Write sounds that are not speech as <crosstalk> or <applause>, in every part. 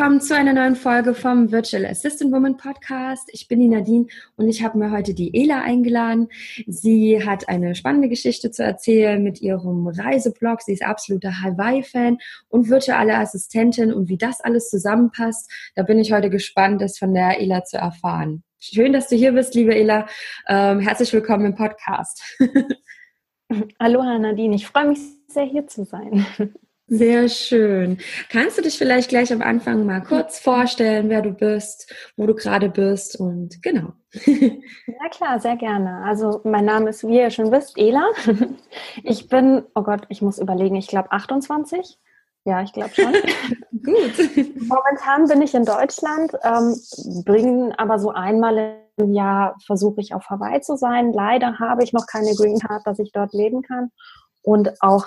Willkommen zu einer neuen Folge vom Virtual Assistant Woman Podcast. Ich bin die Nadine und ich habe mir heute die Ela eingeladen. Sie hat eine spannende Geschichte zu erzählen mit ihrem Reiseblog. Sie ist absoluter Hawaii-Fan und virtuelle Assistentin und wie das alles zusammenpasst, da bin ich heute gespannt, das von der Ela zu erfahren. Schön, dass du hier bist, liebe Ela. Ähm, herzlich willkommen im Podcast. <laughs> Aloha Nadine, ich freue mich sehr hier zu sein. Sehr schön. Kannst du dich vielleicht gleich am Anfang mal kurz vorstellen, wer du bist, wo du gerade bist und genau. <laughs> Ja klar, sehr gerne. Also mein Name ist, wie ihr schon wisst, Ela. <laughs> Ich bin, oh Gott, ich muss überlegen, ich glaube 28. Ja, ich glaube schon. <laughs> Gut. Momentan bin ich in Deutschland, ähm, bringe aber so einmal im Jahr versuche ich auf Hawaii zu sein. Leider habe ich noch keine Green Card, dass ich dort leben kann. Und auch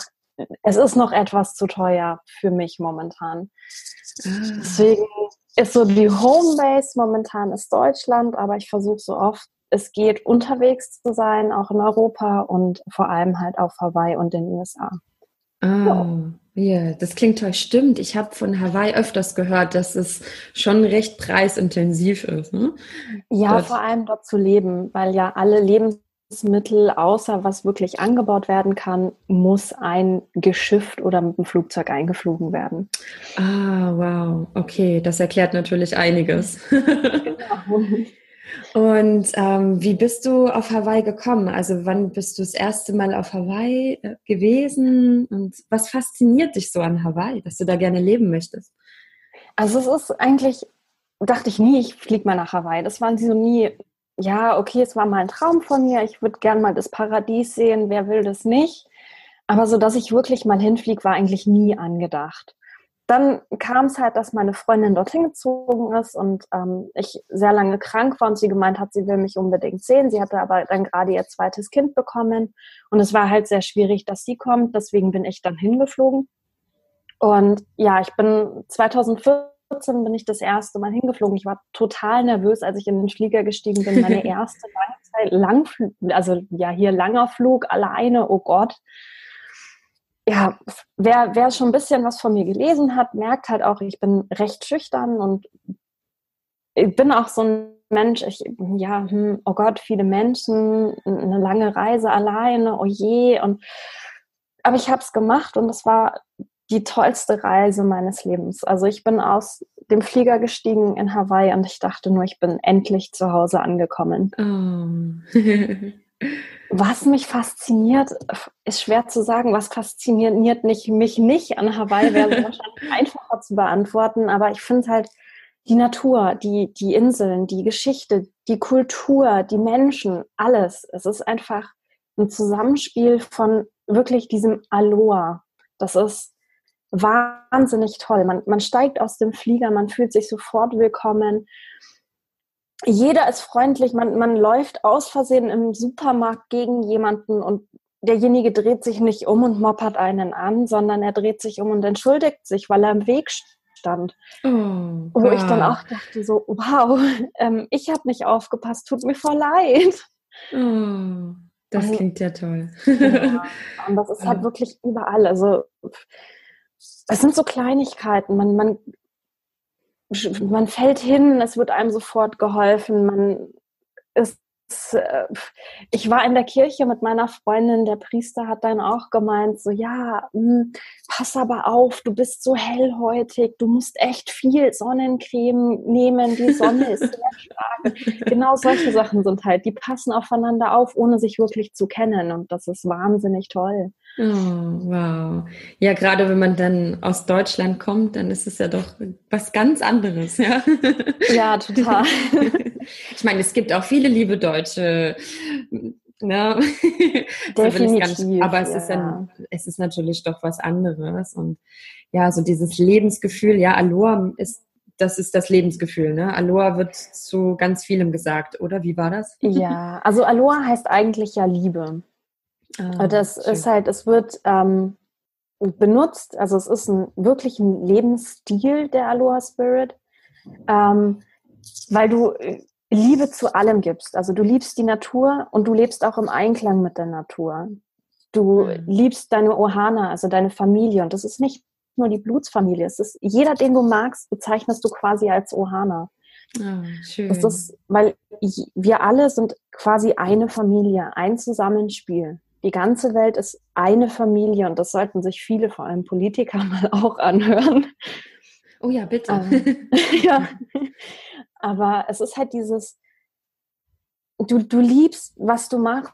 es ist noch etwas zu teuer für mich momentan. Ah. Deswegen ist so die Homebase momentan ist Deutschland, aber ich versuche so oft es geht, unterwegs zu sein, auch in Europa und vor allem halt auf Hawaii und den USA. Oh, ja, yeah, das klingt toll. Stimmt, ich habe von Hawaii öfters gehört, dass es schon recht preisintensiv ist. Ne? Ja, dort. vor allem dort zu leben, weil ja alle Lebens Lebensmittel, außer was wirklich angebaut werden kann, muss ein geschifft oder mit dem Flugzeug eingeflogen werden. Ah, wow. Okay, das erklärt natürlich einiges. Genau. <laughs> Und ähm, wie bist du auf Hawaii gekommen? Also wann bist du das erste Mal auf Hawaii äh, gewesen? Und was fasziniert dich so an Hawaii, dass du da gerne leben möchtest? Also es ist eigentlich, dachte ich nie, ich fliege mal nach Hawaii. Das war so nie ja, okay, es war mal ein Traum von mir, ich würde gern mal das Paradies sehen, wer will das nicht? Aber so, dass ich wirklich mal hinfliege, war eigentlich nie angedacht. Dann kam es halt, dass meine Freundin dorthin gezogen ist und ähm, ich sehr lange krank war und sie gemeint hat, sie will mich unbedingt sehen. Sie hatte aber dann gerade ihr zweites Kind bekommen und es war halt sehr schwierig, dass sie kommt. Deswegen bin ich dann hingeflogen. Und ja, ich bin 2014 2014 bin ich das erste Mal hingeflogen. Ich war total nervös, als ich in den Flieger gestiegen bin. Meine <laughs> erste Langzeit, Langflug, also ja, hier langer Flug alleine, oh Gott. Ja, wer, wer schon ein bisschen was von mir gelesen hat, merkt halt auch, ich bin recht schüchtern und ich bin auch so ein Mensch, ich, ja, hm, oh Gott, viele Menschen, eine lange Reise alleine, oh je. Und, aber ich habe es gemacht und es war die tollste Reise meines Lebens. Also ich bin aus dem Flieger gestiegen in Hawaii und ich dachte nur, ich bin endlich zu Hause angekommen. Oh. <laughs> was mich fasziniert, ist schwer zu sagen. Was fasziniert nicht, mich nicht an Hawaii, wäre <laughs> wahrscheinlich einfacher zu beantworten. Aber ich finde halt die Natur, die, die Inseln, die Geschichte, die Kultur, die Menschen, alles. Es ist einfach ein Zusammenspiel von wirklich diesem Aloha. Das ist wahnsinnig toll. Man, man steigt aus dem Flieger, man fühlt sich sofort willkommen. Jeder ist freundlich, man, man läuft aus Versehen im Supermarkt gegen jemanden und derjenige dreht sich nicht um und moppert einen an, sondern er dreht sich um und entschuldigt sich, weil er im Weg stand. Oh, Wo wow. ich dann auch dachte, so, wow, <laughs> ähm, ich habe nicht aufgepasst, tut mir voll leid. Oh, das und, klingt ja toll. ja, <laughs> und das ist halt wirklich überall. Also es sind so Kleinigkeiten. Man, man, man fällt hin, es wird einem sofort geholfen, man ist äh, ich war in der Kirche mit meiner Freundin, der Priester hat dann auch gemeint, so ja, mh, hm, pass aber auf, du bist so hellhäutig, du musst echt viel Sonnencreme nehmen, die Sonne ist sehr <laughs> stark. genau solche Sachen sind halt, die passen aufeinander auf, ohne sich wirklich zu kennen und das ist wahnsinnig toll. Oh, wow. Ja, gerade wenn man dann aus Deutschland kommt, dann ist es ja doch was ganz anderes, ja. Ja, total. <laughs> Ich meine, es gibt auch viele liebe Deutsche, ne? <laughs> Definitiv. Nicht, aber es, ja. ist ein, es ist natürlich doch was anderes. Und ja, so dieses Lebensgefühl, ja, Aloha ist, das ist das Lebensgefühl, ne? Aloha wird zu ganz vielem gesagt, oder? Wie war das? Ja, also Aloha heißt eigentlich ja Liebe. Ah, das schön. ist halt, es wird ähm, benutzt, also es ist ein wirklich ein Lebensstil der Aloha Spirit, ähm, weil du äh, Liebe zu allem gibst. Also du liebst die Natur und du lebst auch im Einklang mit der Natur. Du mhm. liebst deine Ohana, also deine Familie. Und das ist nicht nur die Blutsfamilie. Es ist jeder, den du magst, bezeichnest du quasi als Ohana. Oh, schön. Das ist, weil wir alle sind quasi eine Familie, ein Zusammenspiel. Die ganze Welt ist eine Familie und das sollten sich viele, vor allem Politiker, <laughs> mal auch anhören. Oh ja, bitte. Ähm, <laughs> ja. Aber es ist halt dieses, du, du liebst, was du machst.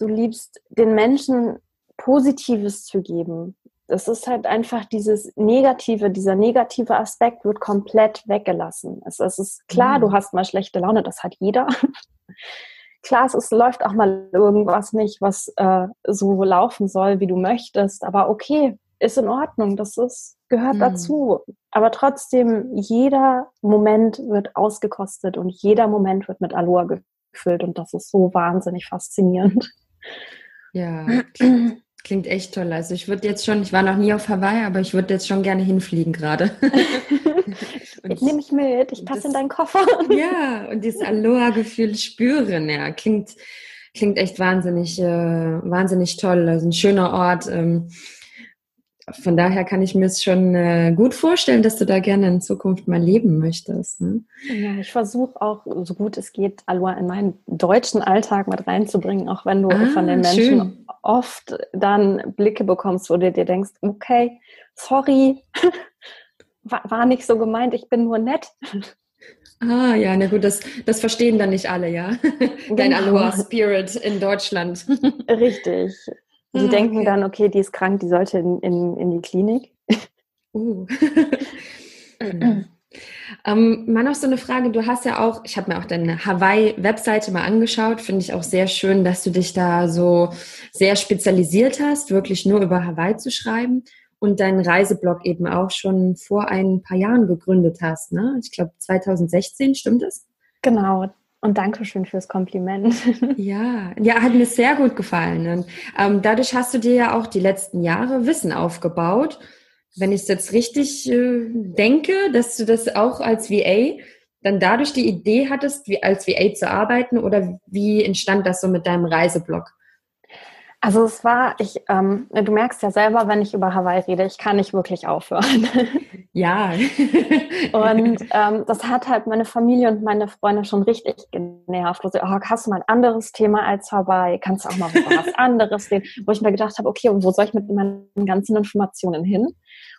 Du liebst den Menschen Positives zu geben. Das ist halt einfach dieses Negative, dieser negative Aspekt wird komplett weggelassen. Es, es ist klar, mhm. du hast mal schlechte Laune, das hat jeder. Klar, es ist, läuft auch mal irgendwas nicht, was äh, so laufen soll, wie du möchtest. Aber okay, ist in Ordnung. Das ist, gehört mhm. dazu. Aber trotzdem, jeder Moment wird ausgekostet und jeder Moment wird mit Aloha gefüllt und das ist so wahnsinnig faszinierend. Ja, klingt, echt toll. Also ich würde jetzt schon, ich war noch nie auf Hawaii, aber ich würde jetzt schon gerne hinfliegen gerade. <laughs> Jetzt nehme ich mit, ich passe in deinen Koffer. <laughs> Ja, und dieses Aloha-Gefühl spüren, ja, klingt, klingt echt wahnsinnig, äh, wahnsinnig toll. Also ein schöner Ort. Ähm, von daher kann ich mir es schon äh, gut vorstellen, dass du da gerne in Zukunft mal leben möchtest. Ne? Ja, ich versuche auch, so gut es geht, Aloha in meinen deutschen Alltag mit reinzubringen, auch wenn du ah, von den Menschen schön. oft dann Blicke bekommst, wo du dir denkst, okay, sorry, <laughs> war, nicht so gemeint, ich bin nur nett. Ah, ja, na gut, das, das verstehen dann nicht alle, ja. <laughs> Dein genau. Aloha Spirit in Deutschland. <laughs> Richtig. Die ah, denken okay. dann, okay, die ist krank, die sollte in, in, in die Klinik. Uh. <laughs> ähm, mal noch so eine Frage, du hast ja auch, ich habe mir auch deine Hawaii-Webseite mal angeschaut, finde ich auch sehr schön, dass du dich da so sehr spezialisiert hast, wirklich nur über Hawaii zu schreiben und deinen Reiseblog eben auch schon vor ein paar Jahren gegründet hast, ne? Ich glaube 2016, stimmt das? Genau, und danke schön fürs Kompliment. <laughs> Ja, ja, hat mir sehr gut gefallen. Und ähm, dadurch hast du dir ja auch die letzten Jahre Wissen aufgebaut. Wenn ich es jetzt richtig äh, denke, dass du das auch als VA dann dadurch die Idee hattest, wie als VA zu arbeiten oder wie entstand das so mit deinem Reiseblog? Also es war, ich, ähm, du merkst ja selber, wenn ich über Hawaii rede, ich kann nicht wirklich aufhören. <laughs> Ja. <laughs> und ähm, das hat halt meine Familie und meine Freunde schon richtig genervt. Wo sie, oh, hast du mal ein anderes Thema als Hawaii? Kannst du auch mal was <laughs> anderes reden? Wo ich mir gedacht habe, okay, und wo soll ich mit meinen ganzen Informationen hin?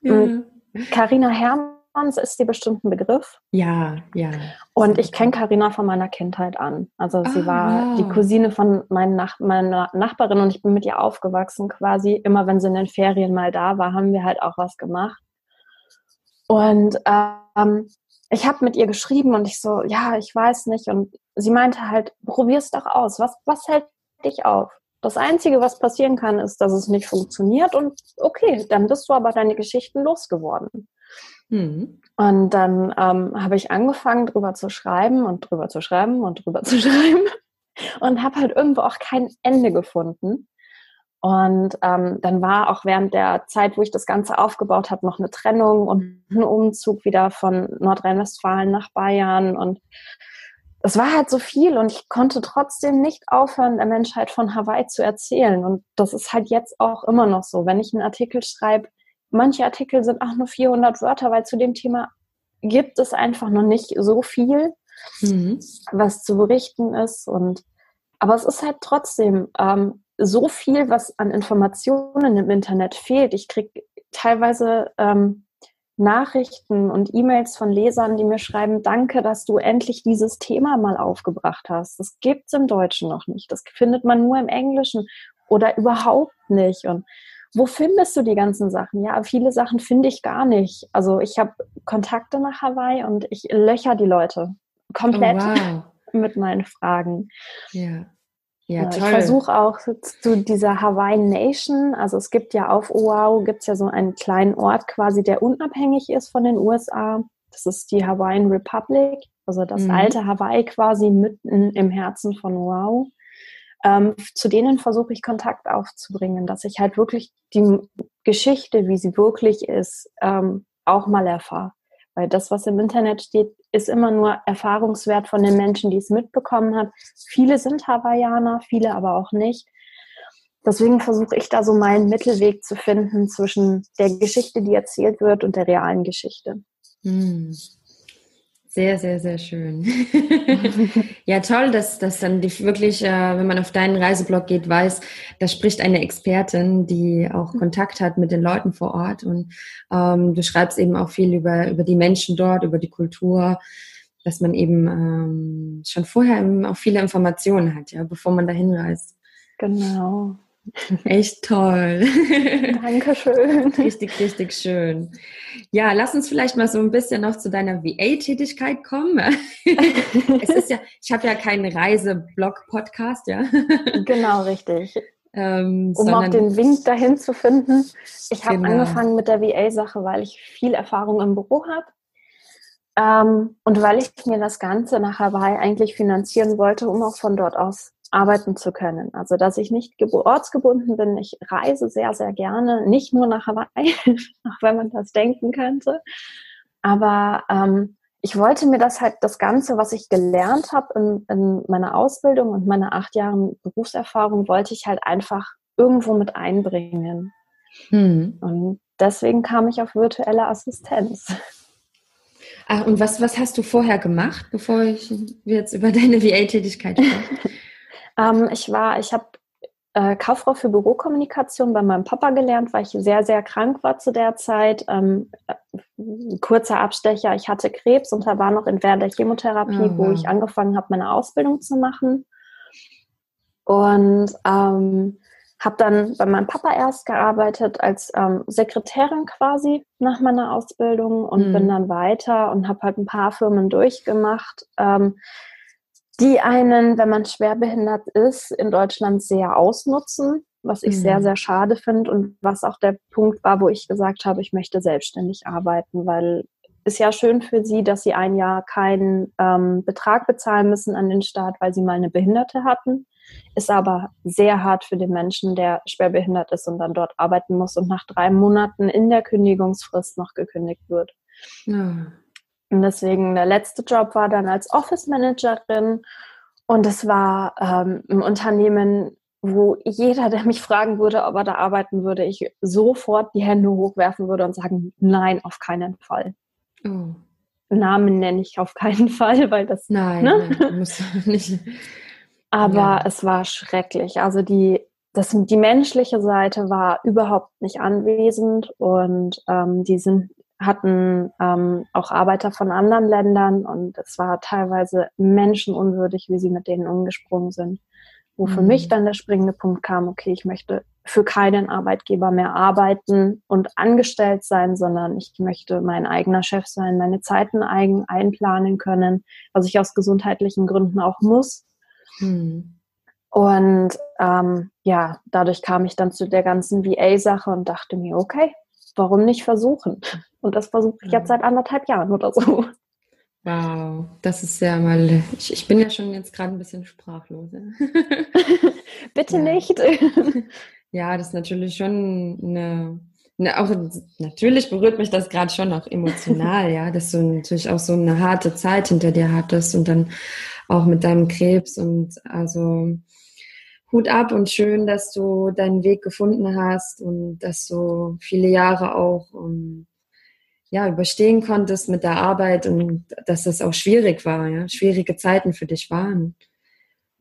Und Carina Herrmann Hans ist dir bestimmt ein Begriff. Ja, ja. Und ich kenne Karina von meiner Kindheit an. Also sie ah, war wow. die Cousine von Nach meiner Nachbarin und ich bin mit ihr aufgewachsen quasi. Immer wenn sie in den Ferien mal da war, haben wir halt auch was gemacht. Und ähm, ich habe mit ihr geschrieben und ich so, ja, ich weiß nicht. Und sie meinte halt, probier es doch aus. Was, was hält dich auf? Das Einzige, was passieren kann, ist, dass es nicht funktioniert und okay, dann bist du aber deine Geschichten losgeworden. Mhm. Und dann ähm, habe ich angefangen, drüber zu schreiben und drüber zu schreiben und drüber <laughs> zu schreiben und habe halt irgendwo auch kein Ende gefunden. Und ähm, dann war auch während der Zeit, wo ich das Ganze aufgebaut habe, noch eine Trennung und ein Umzug wieder von Nordrhein-Westfalen nach Bayern. Und es war halt so viel und ich konnte trotzdem nicht aufhören, der Menschheit von Hawaii zu erzählen. Und das ist halt jetzt auch immer noch so. Wenn ich einen Artikel schreibe, manche Artikel sind auch nur 400 Wörter, weil zu dem Thema gibt es einfach noch nicht so viel, mhm. was zu berichten ist. Und aber es ist halt trotzdem ähm, so viel, was an Informationen im Internet fehlt. Ich kriege teilweise ähm, Nachrichten und E-Mails von Lesern, die mir schreiben, danke, dass du endlich dieses Thema mal aufgebracht hast. Das gibt es im Deutschen noch nicht. Das findet man nur im Englischen oder überhaupt nicht. Und wo findest du die ganzen Sachen? Ja, viele Sachen finde ich gar nicht. Also ich habe Kontakte nach Hawaii und ich löcher die Leute komplett. Oh, wow. <laughs> mit meinen Fragen. Ja. Ja, ja, ich versuche auch zu dieser Hawaiian Nation, also es gibt ja auf Oahu, gibt es ja so einen kleinen Ort quasi, der unabhängig ist von den USA. Das ist die Hawaiian Republic, also das mhm. alte Hawaii quasi mitten im Herzen von Oahu. Ähm, zu denen versuche ich Kontakt aufzubringen, dass ich halt wirklich die Geschichte, wie sie wirklich ist, ähm, auch mal erfahre. Weil das, was im Internet steht, ist immer nur Erfahrungswert von den Menschen, die es mitbekommen haben. Viele sind Hawaiianer, viele aber auch nicht. Deswegen versuche ich da so meinen Mittelweg zu finden zwischen der Geschichte, die erzählt wird, und der realen Geschichte. Hm. Sehr, sehr, sehr schön. <laughs> ja, toll, dass, dass dann die wirklich, äh, wenn man auf deinen Reiseblog geht, weiß, da spricht eine Expertin, die auch mhm. Kontakt hat mit den Leuten vor Ort. Und ähm, du schreibst eben auch viel über, über die Menschen dort, über die Kultur, dass man eben ähm, schon vorher auch viele Informationen hat, ja, bevor man da hinreist. Genau. Echt toll. <laughs> Dankeschön. Richtig, richtig schön. Ja, lass uns vielleicht mal so ein bisschen noch zu deiner VA-Tätigkeit kommen. <laughs> es ist ja, ich habe ja keinen Reiseblog-Podcast, ja. Genau, richtig. Ähm, um auch den Wink dahin zu finden. Ich habe genau. angefangen mit der VA-Sache, weil ich viel Erfahrung im Büro habe. Ähm, und weil ich mir das Ganze nach Hawaii eigentlich finanzieren wollte, um auch von dort aus arbeiten zu können. Also, dass ich nicht ortsgebunden bin. Ich reise sehr, sehr gerne, nicht nur nach Hawaii, <laughs> auch wenn man das denken könnte. Aber ähm, ich wollte mir das halt, das Ganze, was ich gelernt habe in, in meiner Ausbildung und meiner acht Jahren Berufserfahrung, wollte ich halt einfach irgendwo mit einbringen. Hm. Und deswegen kam ich auf virtuelle Assistenz. Ach, und was, was hast du vorher gemacht, bevor ich jetzt über deine VA-Tätigkeit spreche? <laughs> Ähm, ich war, ich habe äh, Kauffrau für Bürokommunikation bei meinem Papa gelernt, weil ich sehr, sehr krank war zu der Zeit. Ähm, äh, kurzer Abstecher, ich hatte Krebs und da war noch in während der Chemotherapie, oh, wo ich angefangen habe, meine Ausbildung zu machen. Und ähm, habe dann bei meinem Papa erst gearbeitet als ähm, Sekretärin quasi nach meiner Ausbildung und mhm. bin dann weiter und habe halt ein paar Firmen durchgemacht. Ähm, die einen, wenn man schwerbehindert ist, in Deutschland sehr ausnutzen, was ich mhm. sehr, sehr schade finde und was auch der Punkt war, wo ich gesagt habe, ich möchte selbstständig arbeiten, weil ist ja schön für sie, dass sie ein Jahr keinen ähm, Betrag bezahlen müssen an den Staat, weil sie mal eine Behinderte hatten. Ist aber sehr hart für den Menschen, der schwerbehindert ist und dann dort arbeiten muss und nach drei Monaten in der Kündigungsfrist noch gekündigt wird. Ja. Und deswegen der letzte Job war dann als Office Managerin und es war ähm, ein Unternehmen, wo jeder, der mich fragen würde, ob er da arbeiten würde, ich sofort die Hände hochwerfen würde und sagen, nein, auf keinen Fall. Oh. Namen nenne ich auf keinen Fall, weil das. Nein, ne? nein muss <laughs> nicht. Aber ja. es war schrecklich. Also die, das, die menschliche Seite war überhaupt nicht anwesend und ähm, die sind hatten ähm, auch Arbeiter von anderen Ländern und es war teilweise menschenunwürdig, wie sie mit denen umgesprungen sind. Wo mhm. für mich dann der springende Punkt kam, okay, ich möchte für keinen Arbeitgeber mehr arbeiten und angestellt sein, sondern ich möchte mein eigener Chef sein, meine Zeiten eigen einplanen können, was ich aus gesundheitlichen Gründen auch muss. Mhm. Und ähm, ja, dadurch kam ich dann zu der ganzen VA-Sache und dachte mir, okay, warum nicht versuchen? Und das versuche ich jetzt seit anderthalb Jahren oder so. Wow, das ist ja mal. Ich, ich bin ja schon jetzt gerade ein bisschen sprachlos. <laughs> Bitte nicht. <laughs> ja, das ist natürlich schon eine, eine. auch natürlich berührt mich das gerade schon auch emotional, ja, dass du natürlich auch so eine harte Zeit hinter dir hattest und dann auch mit deinem Krebs und also Hut ab und schön, dass du deinen Weg gefunden hast und dass du viele Jahre auch um, ähm, ja, überstehen konntest mit der Arbeit und dass das auch schwierig war, ja, schwierige Zeiten für dich waren.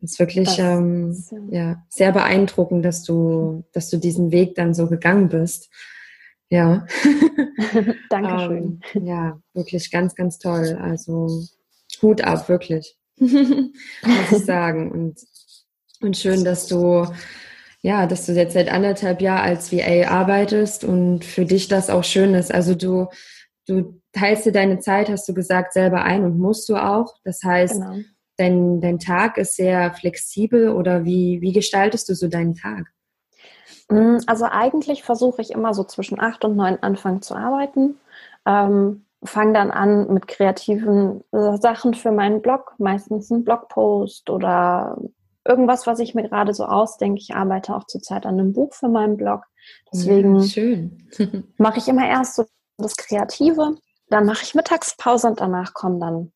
Das ist wirklich das, ähm, ja. sehr beeindruckend, dass du, dass du diesen Weg dann so gegangen bist. Ja. <laughs> Dankeschön. ähm, ja, wirklich ganz, ganz toll. Also Hut ab, wirklich. <laughs> Muss ich sagen. Und und schön, dass du, ja, dass du jetzt seit anderthalb Jahren als VA arbeitest und für dich das auch schön ist. Also du, du teilst dir deine Zeit, hast du gesagt, selber ein und musst du auch. Das heißt, genau. dein, dein Tag ist sehr flexibel oder wie, wie gestaltest du so deinen Tag? Mm, also eigentlich versuche ich immer so zwischen acht und neun anfangen zu arbeiten. Ähm, fange dann an mit kreativen äh, Sachen für meinen Blog, meistens ein Blogpost oder irgendwas, was ich mir gerade so ausdenke. Ich arbeite auch zurzeit an einem Buch für meinen Blog. Deswegen ja, <laughs> mache ich immer erst so das Kreative, dann mache ich Mittagspause und danach kommen dann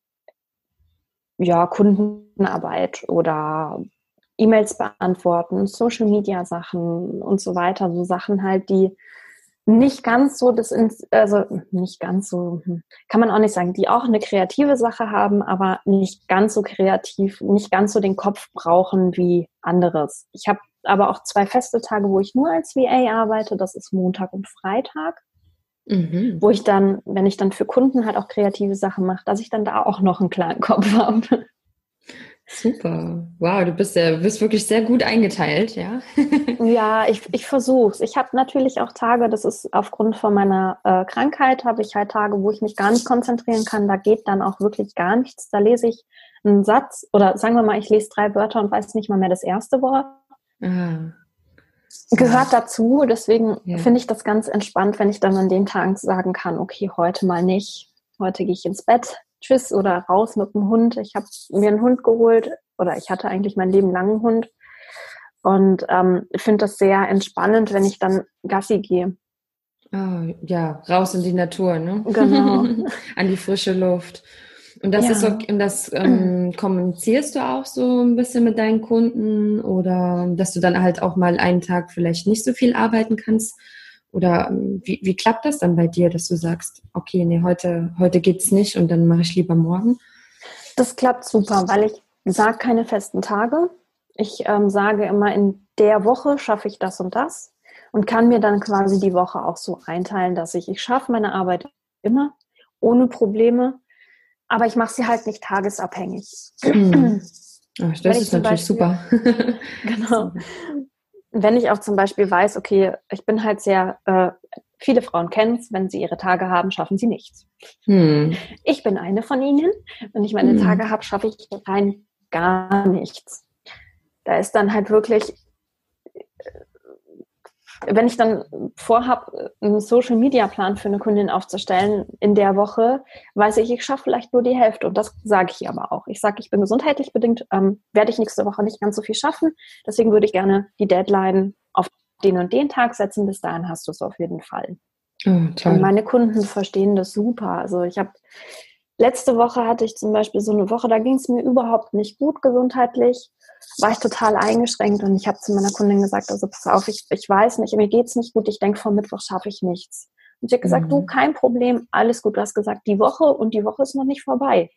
ja Kundenarbeit oder E-Mails beantworten, Social Media Sachen und so weiter, so Sachen halt, die nicht ganz so das, also nicht ganz so, hm, kann man auch nicht sagen, die auch eine kreative Sache haben, aber nicht ganz so kreativ, nicht ganz so den Kopf brauchen wie anderes. Ich habe aber auch zwei feste Tage, wo ich nur als VA arbeite. Das ist Montag und Freitag. Mhm. Wo ich dann, wenn ich dann für Kunden halt auch kreative Sachen mache, dass ich dann da auch noch einen kleinen Kopf <laughs> habe. Super. Wow, du bist ja bist wirklich sehr gut eingeteilt, ja? <laughs> ja, ich, ich versuche es. Ich habe natürlich auch Tage, das ist aufgrund von meiner äh, Krankheit, habe ich halt Tage, wo ich mich gar nicht konzentrieren kann. Da geht dann auch wirklich gar nichts. Da lese ich einen Satz oder sagen wir mal, ich lese drei Wörter und weiß nicht mal mehr das erste Wort. Ah. Gehört dazu. Deswegen ja. finde ich das ganz entspannt, wenn ich dann an dem Tag sagen kann, okay, heute mal nicht. Heute gehe ich ins Bett Tschüss oder raus mit dem Hund. Ich habe mir einen Hund geholt oder ich hatte eigentlich mein Leben lang einen Hund und ähm, finde das sehr entspannend, wenn ich dann Gassi gehe. Oh, ja, raus in die Natur, ne? Genau. <laughs> An die frische Luft. Und das ja. ist so, und das ähm, <clears throat> kommunizierst du auch so ein bisschen mit deinen Kunden oder dass du dann halt auch mal einen Tag vielleicht nicht so viel arbeiten kannst, oder ähm, wie, wie klappt das dann bei dir, dass du sagst, okay, nee, heute, heute geht's nicht und dann mache ich lieber morgen? Das klappt super, weil ich sage keine festen Tage. Ich ähm, sage immer, in der Woche schaffe ich das und das und kann mir dann quasi die Woche auch so einteilen, dass ich, ich schaffe meine Arbeit immer, ohne Probleme, aber ich mache sie halt nicht tagesabhängig. Ach, das ist natürlich Beispiel, super. <laughs> genau wenn ich auch zum Beispiel weiß, okay, ich bin halt sehr, äh, viele Frauen kennen es, wenn sie ihre Tage haben, schaffen sie nichts. Hm. Ich bin eine von ihnen. Wenn ich meine hm. Tage habe, schaffe ich rein gar nichts. Da ist dann halt wirklich wenn ich dann vorhabe, einen Social Media Plan für eine Kundin aufzustellen in der Woche, weiß ich, ich schaffe vielleicht nur die Hälfte. Und das sage ich aber auch. Ich sage, ich bin gesundheitlich bedingt, ähm, werde ich nächste Woche nicht ganz so viel schaffen. Deswegen würde ich gerne die Deadline auf den und den Tag setzen. Bis dahin hast du es auf jeden Fall. Oh, und meine Kunden verstehen das super. Also ich habe letzte Woche hatte ich zum Beispiel so eine Woche, da ging es mir überhaupt nicht gut gesundheitlich war ich total eingeschränkt und ich habe zu meiner Kundin gesagt, also pass auf, ich, ich weiß nicht, mir geht's nicht gut, ich denke, vor Mittwoch schaffe ich nichts. Und sie hat gesagt, mhm. du, kein Problem, alles gut, du hast gesagt, die Woche und die Woche ist noch nicht vorbei.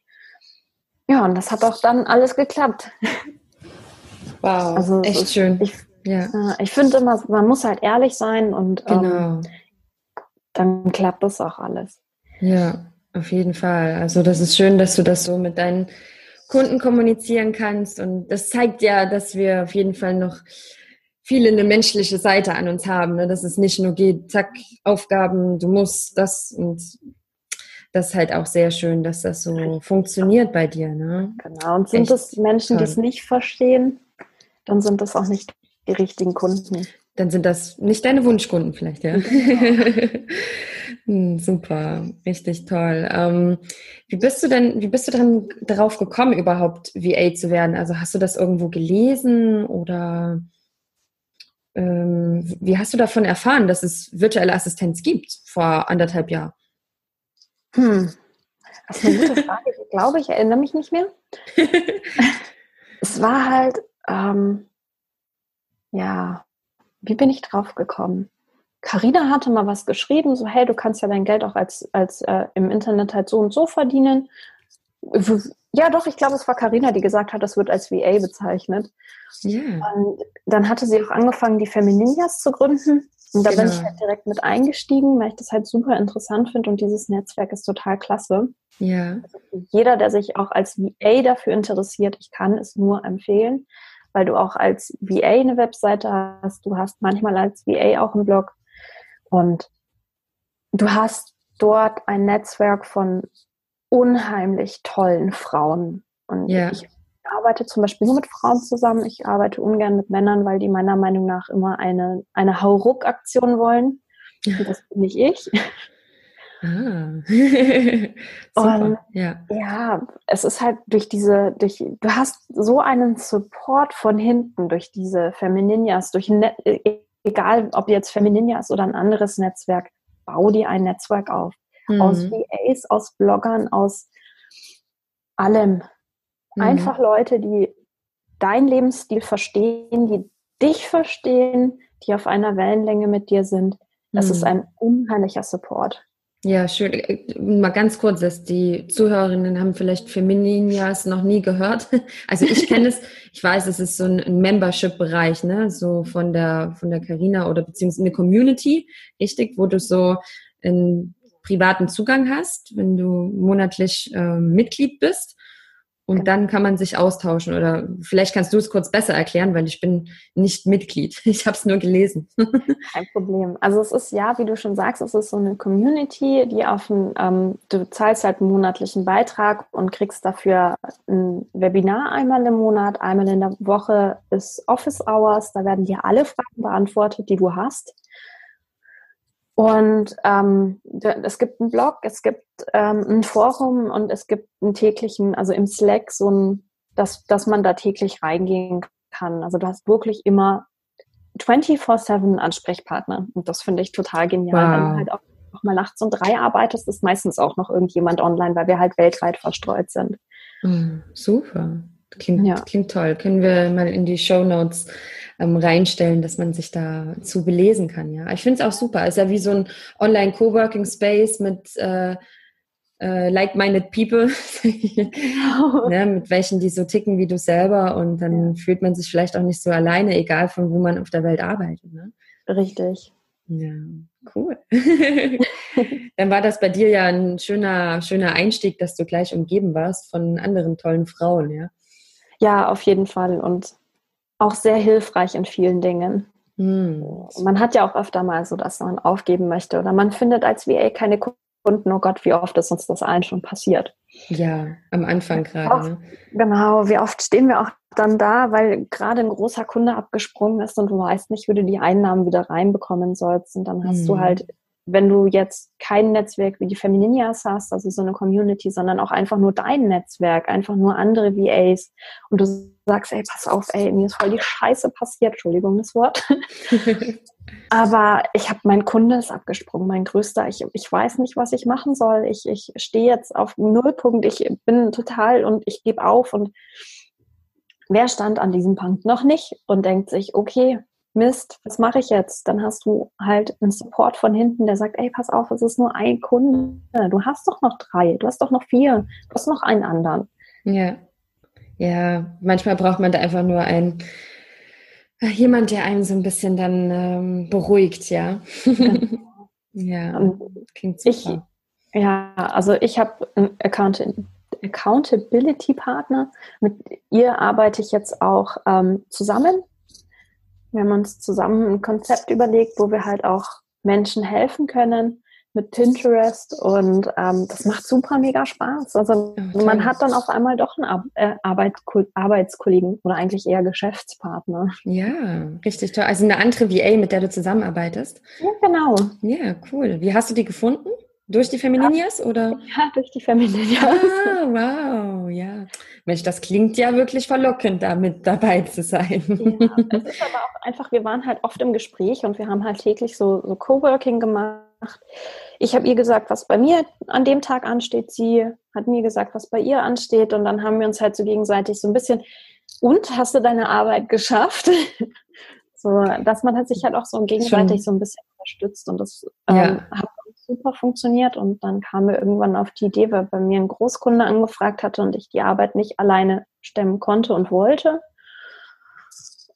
Ja, und das hat auch dann alles geklappt. Wow, also echt ist, schön. Ich, ja. ich finde immer, man muss halt ehrlich sein und ähm, genau. ähm, dann klappt das auch alles. Ja, auf jeden Fall. Also das ist schön, dass du das so mit deinen Kunden kommunizieren kannst. Und das zeigt ja, dass wir auf jeden Fall noch viele eine menschliche Seite an uns haben. Ne? Dass es nicht nur geht, zack, Aufgaben, du musst das und das ist halt auch sehr schön, dass das so funktioniert bei dir. Ne? Genau, und sind Echt es Menschen, die es nicht verstehen, dann sind das auch nicht die richtigen Kunden. Dann sind das nicht deine Wunschkunden vielleicht, ja. Genau. <laughs> Super, richtig toll. Ähm, wie bist du denn, wie bist du denn darauf gekommen, überhaupt VA zu werden? Also hast du das irgendwo gelesen oder ähm, wie hast du davon erfahren, dass es virtuelle Assistenz gibt vor anderthalb Jahren? Hm. Das ist eine gute Frage. Ich glaube, ich erinnere mich nicht mehr. <laughs> es war halt, ähm, ja, wie bin ich drauf gekommen? Carina hatte mal was geschrieben, so hey, du kannst ja dein Geld auch als, als äh, im Internet halt so und so verdienen. Ja, doch, ich glaube, es war Carina, die gesagt hat, das wird als VA bezeichnet. Yeah. Und dann hatte sie auch angefangen, die Femininias zu gründen. Und da genau. bin ich halt direkt mit eingestiegen, weil ich das halt super interessant finde und dieses Netzwerk ist total klasse. Ja. Also jeder, der sich auch als VA dafür interessiert, ich kann es nur empfehlen, weil du auch als VA eine Webseite hast, du hast manchmal als VA auch einen Blog und du hast dort ein Netzwerk von unheimlich tollen Frauen. Und yeah. ich arbeite zum Beispiel nur mit Frauen zusammen. Ich arbeite ungern mit Männern, weil die meiner Meinung nach immer eine, eine Hauruck-Aktion wollen. Und das bin nicht ich. Ah. <laughs> und ja. ja, es ist halt durch diese, durch, du hast so einen Support von hinten durch diese Femininias, durch Net, e, egal ob jetzt Femininias oder ein anderes Netzwerk, bau dir ein Netzwerk auf. Mhm. Aus VAs, aus Bloggern, aus allem. Mhm. Einfach Leute, die deinen Lebensstil verstehen, die dich verstehen, die auf einer Wellenlänge mit dir sind. Das mhm. ist ein unheimlicher Support. Ja, schön. Äh, mal ganz kurz, dass die Zuhörerinnen haben vielleicht Femininias noch nie gehört. <laughs> Also ich kenne es, ich weiß, es ist so ein Membership-Bereich, ne, so von der von der Carina oder beziehungsweise eine Community, richtig, wo du so einen privaten Zugang hast, wenn du monatlich äh, Mitglied bist. Und genau. dann kann man sich austauschen oder vielleicht kannst du es kurz besser erklären, weil ich bin nicht Mitglied. <laughs> Ich habe es nur gelesen. <laughs> Kein Problem. Also es ist ja, wie du schon sagst, es ist so eine Community, die auf ein, ähm, du zahlst halt einen monatlichen Beitrag und kriegst dafür ein Webinar einmal im Monat, einmal in der Woche ist Office Hours. Da werden dir alle Fragen beantwortet, die du hast. Und ähm, es gibt einen Blog, es gibt ähm, ein Forum und es gibt einen täglichen, also im Slack so ein, dass, dass man da täglich reingehen kann. Also du hast wirklich immer 24-7 Ansprechpartner. Und das finde ich total genial. Wow. Wenn du halt auch, auch mal nachts um drei arbeitest, ist meistens auch noch irgendjemand online, weil wir halt weltweit verstreut sind. Oh, super. Klingt, ja. klingt toll. Können wir mal in die Show Notes ähm, reinstellen, dass man sich da zu belesen kann. Ja, ich finde es auch super. Ist ja wie so ein Online-Coworking Space mit äh, äh, like-minded people, genau. <laughs> ne, mit welchen die so ticken wie du selber und dann ja. fühlt man sich vielleicht auch nicht so alleine, egal von wo man auf der Welt arbeitet. Ne? Richtig. Ja, cool. <laughs> dann war das bei dir ja ein schöner, schöner Einstieg, dass du gleich umgeben warst von anderen tollen Frauen, ja. Ja, auf jeden Fall. Und auch sehr hilfreich in vielen Dingen. Mhm. Man hat ja auch öfter mal so, dass man aufgeben möchte oder man findet als VA keine Kunden. Oh Gott, wie oft ist uns das allen schon passiert? Ja, am Anfang gerade. Ne? Genau, wie oft stehen wir auch dann da, weil gerade ein großer Kunde abgesprungen ist und du weißt nicht, wie du die Einnahmen wieder reinbekommen sollst. Und dann hast mhm. du halt wenn du jetzt kein Netzwerk wie die Femininias hast, also so eine Community, sondern auch einfach nur dein Netzwerk, einfach nur andere VAs und du sagst, ey, pass auf, ey, mir ist voll die Scheiße passiert, Entschuldigung das Wort. <laughs> Aber ich habe, mein Kunde ist abgesprungen, mein größter. Ich, ich weiß nicht, was ich machen soll. Ich, ich stehe jetzt auf Nullpunkt. Ich bin total und ich gebe auf. Und wer stand an diesem Punkt noch nicht und denkt sich, okay, Mist, was mache ich jetzt? Dann hast du halt einen Support von hinten, der sagt, ey, pass auf, es ist nur ein Kunde. Du hast doch noch drei, du hast doch noch vier, du hast noch einen anderen. Ja. Ja, manchmal braucht man da einfach nur einen, jemand, der einen so ein bisschen dann ähm, beruhigt, ja. <laughs> ja, klingt super. Ich, ja, also ich habe einen Account Accountability Partner. Mit ihr arbeite ich jetzt auch ähm, zusammen wir haben uns zusammen ein Konzept überlegt, wo wir halt auch Menschen helfen können mit Pinterest und ähm, das macht super mega Spaß. Also okay. man hat dann auf einmal doch einen äh, Arbeitskollegen oder eigentlich eher Geschäftspartner. Ja, richtig toll. Also eine andere VA, mit der du zusammenarbeitest. Ja, genau. Ja, cool. Wie hast du die gefunden? Durch die Femininias oder? Ja, durch die Femininias. Ah, wow, ja. Mensch, das klingt ja wirklich verlockend, da mit dabei zu sein. Ja, es ist aber auch einfach, wir waren halt oft im Gespräch und wir haben halt täglich so, so Coworking gemacht. Ich habe ihr gesagt, was bei mir an dem Tag ansteht. Sie hat mir gesagt, was bei ihr ansteht. Und dann haben wir uns halt so gegenseitig so ein bisschen, und hast du deine Arbeit geschafft? <laughs> so, dass man halt sich halt auch so gegenseitig Schon. so ein bisschen unterstützt. Und das ähm, ja. hat super funktioniert. Und dann kam mir irgendwann auf die Idee, weil bei mir ein Großkunde angefragt hatte und ich die Arbeit nicht alleine stemmen konnte und wollte.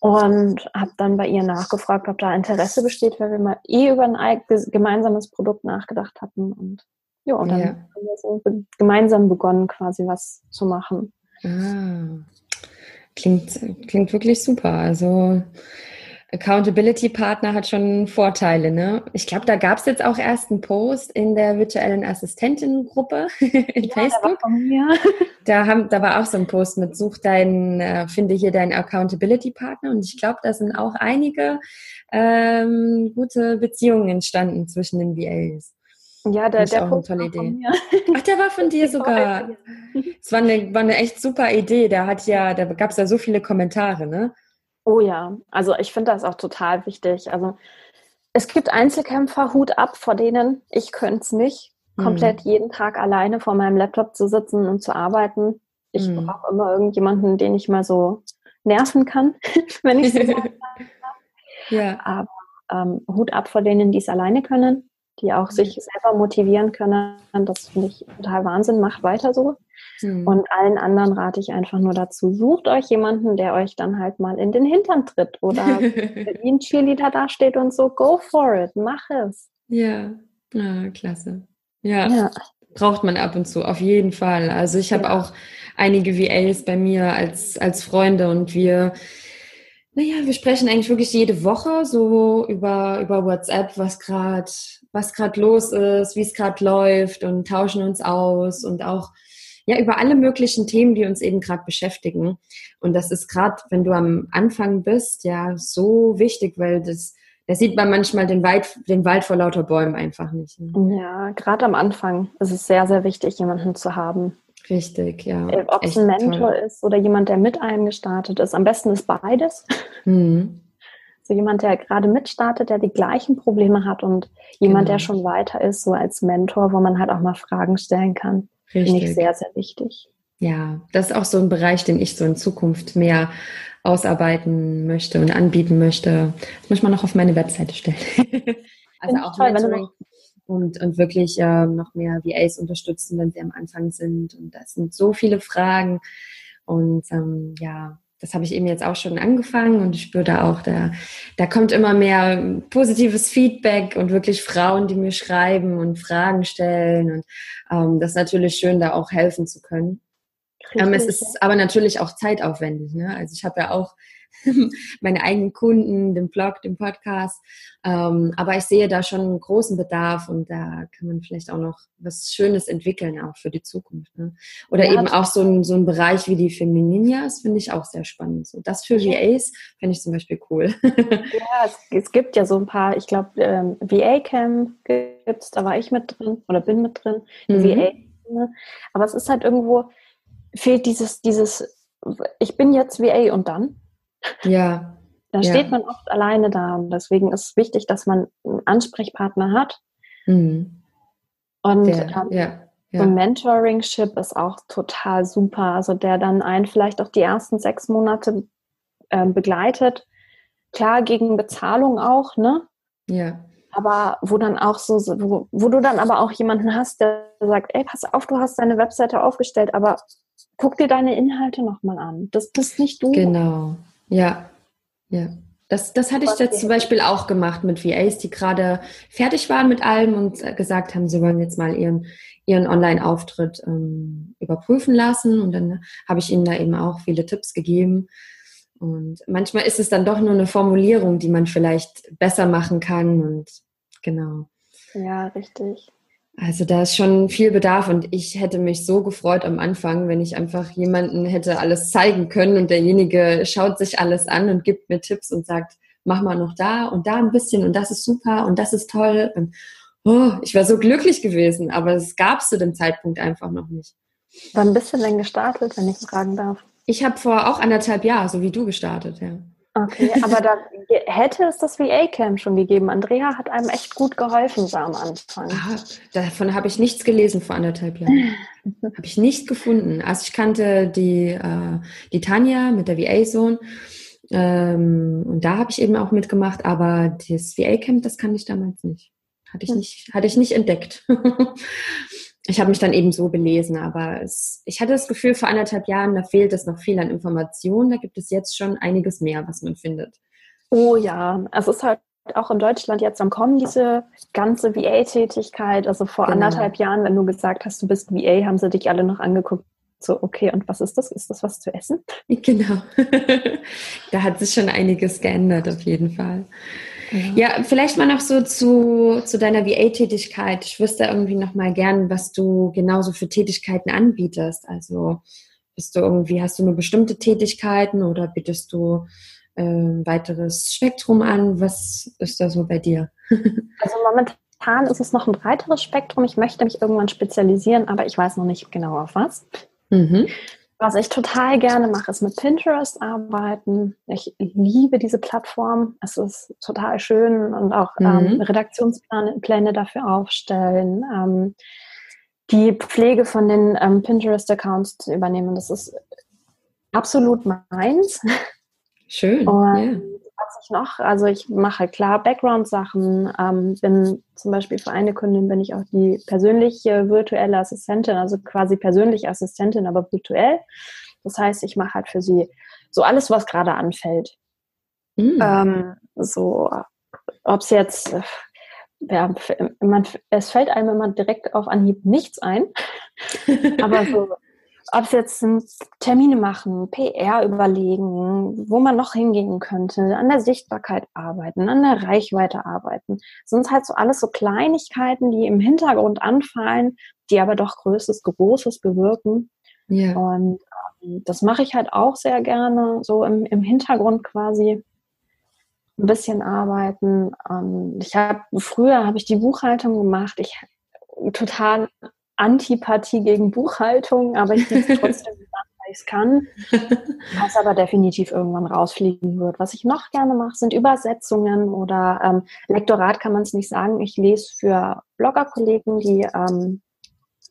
Und habe dann bei ihr nachgefragt, ob da Interesse besteht, weil wir mal eh über ein gemeinsames Produkt nachgedacht hatten. Und ja, und dann ja. haben wir so gemeinsam begonnen, quasi was zu machen. Ah, klingt, klingt wirklich super. Also Accountability-Partner hat schon Vorteile, ne? Ich glaube, da gab es jetzt auch erst einen Post in der virtuellen Assistentinnen-Gruppe <laughs> in ja, Facebook. <laughs> Da, haben, da war auch so ein Post mit Such deinen, äh, finde hier deinen Accountability-Partner. Und ich glaube, da sind auch einige ähm, gute Beziehungen entstanden zwischen den VAs. Ja, der, der auch eine tolle Idee. <laughs> Ach, der war von dir sogar. Es war eine, war eine echt super Idee. Da hat ja, da gab es ja so viele Kommentare, ne? Oh ja, also ich finde das auch total wichtig. Also es gibt Einzelkämpfer, Hut ab vor denen. Ich könnte es nicht, mhm. komplett jeden Tag alleine vor meinem Laptop zu sitzen und zu arbeiten. Ich mhm. brauche immer irgendjemanden, den ich mal so nerven kann, <laughs> wenn ich so <laughs> ja. Aber ähm, Hut ab vor denen, die es alleine können, die auch mhm. sich selber motivieren können. Das finde ich total Wahnsinn. Macht weiter so. Mhm. Und allen anderen rate ich einfach nur dazu, sucht euch jemanden, der euch dann halt mal in den Hintern tritt oder <laughs> wie ein Cheerleader da steht und so, go for it, mach es. Ja, ah, klasse. Ja. ja. braucht man ab und zu, auf jeden Fall. Also ich habe ja. auch einige VAs bei mir als, als Freunde und wir naja, wir sprechen eigentlich wirklich jede Woche so über, über WhatsApp, was gerade was gerade los ist, wie es gerade läuft und tauschen uns aus und auch ja über alle möglichen Themen, die uns eben gerade beschäftigen. Und das ist gerade, wenn du am Anfang bist, ja so wichtig, weil das da sieht man manchmal den Wald, den Wald vor lauter Bäumen einfach nicht. Ne? Ja, gerade am Anfang ist es sehr, sehr wichtig, jemanden zu haben. Richtig, ja. Äh, ob es ein Mentor toll. ist oder jemand, der mit einem gestartet ist. Am besten ist beides. Mhm. <laughs> So jemand, der gerade mitstartet, der die gleichen Probleme hat und jemand, genau. der schon weiter ist, so als Mentor, wo man halt auch mal Fragen stellen kann. Finde ich sehr, sehr wichtig. Ja, das ist auch so ein Bereich, den ich so in Zukunft mehr ausarbeiten möchte und anbieten möchte. Das muss man noch auf meine Webseite stellen. <laughs> also auch toll, Mentoring und, und wirklich äh, noch mehr VAs unterstützen, wenn sie am Anfang sind. Und das sind so viele Fragen. Und ähm, ja, das habe ich eben jetzt auch schon angefangen und ich spüre da auch, da, da kommt immer mehr positives Feedback und wirklich Frauen, die mir schreiben und Fragen stellen. Und ähm, das ist natürlich schön, da auch helfen zu können. Ähm, es ist aber natürlich auch zeitaufwendig. Ne? Also ich habe ja auch <laughs> meine eigenen Kunden, den Blog, den Podcast. Ähm, aber ich sehe da schon einen großen Bedarf und da kann man vielleicht auch noch was Schönes entwickeln, auch für die Zukunft. Ne? Oder ja, eben auch so ein, so ein Bereich wie die Femininias finde ich auch sehr spannend. So, das für VAs finde ich zum Beispiel cool. <laughs> ja, es, es, gibt ja so ein paar, ich glaube, ähm, VA-Camp gibt es, da war ich mit drin oder bin mit drin. Mhm. VA, aber es ist halt irgendwo, fehlt dieses, dieses, ich bin jetzt VA und dann. Ja. <laughs> Da ja. steht man oft alleine da und deswegen ist es wichtig, dass man einen Ansprechpartner hat. Mhm. Und der, ähm, ja, ja. so ein Mentoringship ist auch total super. Also der dann einen vielleicht auch die ersten sechs Monate äh, begleitet. Klar, gegen Bezahlung auch, ne? Ja. Aber wo dann auch so, wo, wo du dann aber auch jemanden hast, der sagt, ey, pass auf, du hast deine Webseite aufgestellt, aber guck dir deine Inhalte nochmal an. Das bist nicht du. Genau. Ja, ja. Das, das hatte ich jetzt zum Beispiel auch gemacht mit VAs, die gerade fertig waren mit allem und gesagt haben, sie wollen jetzt mal ihren, ihren Online-Auftritt ähm, überprüfen lassen. Und dann habe ich ihnen da eben auch viele Tipps gegeben. Und manchmal ist es dann doch nur eine Formulierung, die man vielleicht besser machen kann. Und genau. Ja, richtig. Also da ist schon viel Bedarf und ich hätte mich so gefreut am Anfang, wenn ich einfach jemanden hätte alles zeigen können und derjenige schaut sich alles an und gibt mir Tipps und sagt, mach mal noch da und da ein bisschen und das ist super und das ist toll. Und, oh, ich war so glücklich gewesen, aber es gab es zu dem Zeitpunkt einfach noch nicht. Wann bist du denn gestartet, wenn ich fragen darf? Ich habe vor auch anderthalb Jahren, so wie du gestartet, ja. Okay, aber da hätte es das VA-Camp schon gegeben. Andrea hat einem echt gut geholfen so am Anfang. Aha, davon habe ich nichts gelesen vor anderthalb Jahren. <laughs> habe ich nicht gefunden. Also ich kannte die, äh, die Tanja mit der VA-Sohn ähm, und da habe ich eben auch mitgemacht, aber das VA-Camp, das kannte ich damals nicht. Hatte ich hm. nicht, hatte ich nicht entdeckt. <laughs> ich habe mich dann eben so belesen, aber es, ich hatte das Gefühl, vor anderthalb Jahren, da fehlt es noch viel an Informationen. Da gibt es jetzt schon einiges mehr, was man findet. Oh ja, es ist halt auch in Deutschland jetzt am Kommen, diese ganze VA-Tätigkeit. Also vor genau. anderthalb Jahren, wenn du gesagt hast, du bist VA, haben sie dich alle noch angeguckt. so, okay, und was ist das? Ist das was zu essen? <laughs> Genau. <laughs> da hat sich schon einiges geändert, auf jeden Fall. Ja, ja vielleicht mal noch so zu, zu deiner VA-Tätigkeit. Ich wüsste irgendwie noch mal gern, was du genauso für Tätigkeiten anbietest. Also bist du irgendwie, hast du nur bestimmte Tätigkeiten oder bietest du äh, ein weiteres Spektrum an? Was ist da so bei dir? <laughs> also momentan ist es noch ein breiteres Spektrum. Ich möchte mich irgendwann spezialisieren, aber ich weiß noch nicht genau auf was. Mhm. Was ich total gerne mache, ist mit Pinterest arbeiten. Ich liebe diese Plattform. Es ist total schön und auch ähm, mhm. ähm, Redaktionspläne dafür aufstellen. Ähm, die Pflege von den ähm, Pinterest-Accounts zu übernehmen. Das ist absolut meins. Schön. Und yeah. Was ich noch, also ich mache klar Background-Sachen, ähm, bin zum Beispiel für eine Kundin bin ich auch die persönliche virtuelle Assistentin, also quasi persönliche Assistentin, aber virtuell. Das heißt, ich mache halt für sie so alles, was gerade anfällt. Mm. Ähm, so, ob es jetzt, ja, man, es fällt einem immer direkt auf Anhieb nichts ein, <laughs> aber so ob es jetzt Termine machen, PR überlegen, wo man noch hingehen könnte, an der Sichtbarkeit arbeiten, an der Reichweite arbeiten. Sind halt so alles so Kleinigkeiten, die im Hintergrund anfallen, die aber doch Größtes, Großes bewirken. Ja. Und ähm, das mache ich halt auch sehr gerne, so im, im Hintergrund quasi ein bisschen arbeiten. Ähm, ich habe früher habe ich die Buchhaltung gemacht. Ich total Antipathie gegen Buchhaltung, aber ich bin es <laughs> trotzdem weil ich es kann, was aber definitiv irgendwann rausfliegen wird. Was ich noch gerne mache, sind Übersetzungen oder ähm, Lektorat kann man es nicht sagen. Ich lese für Bloggerkollegen die ähm,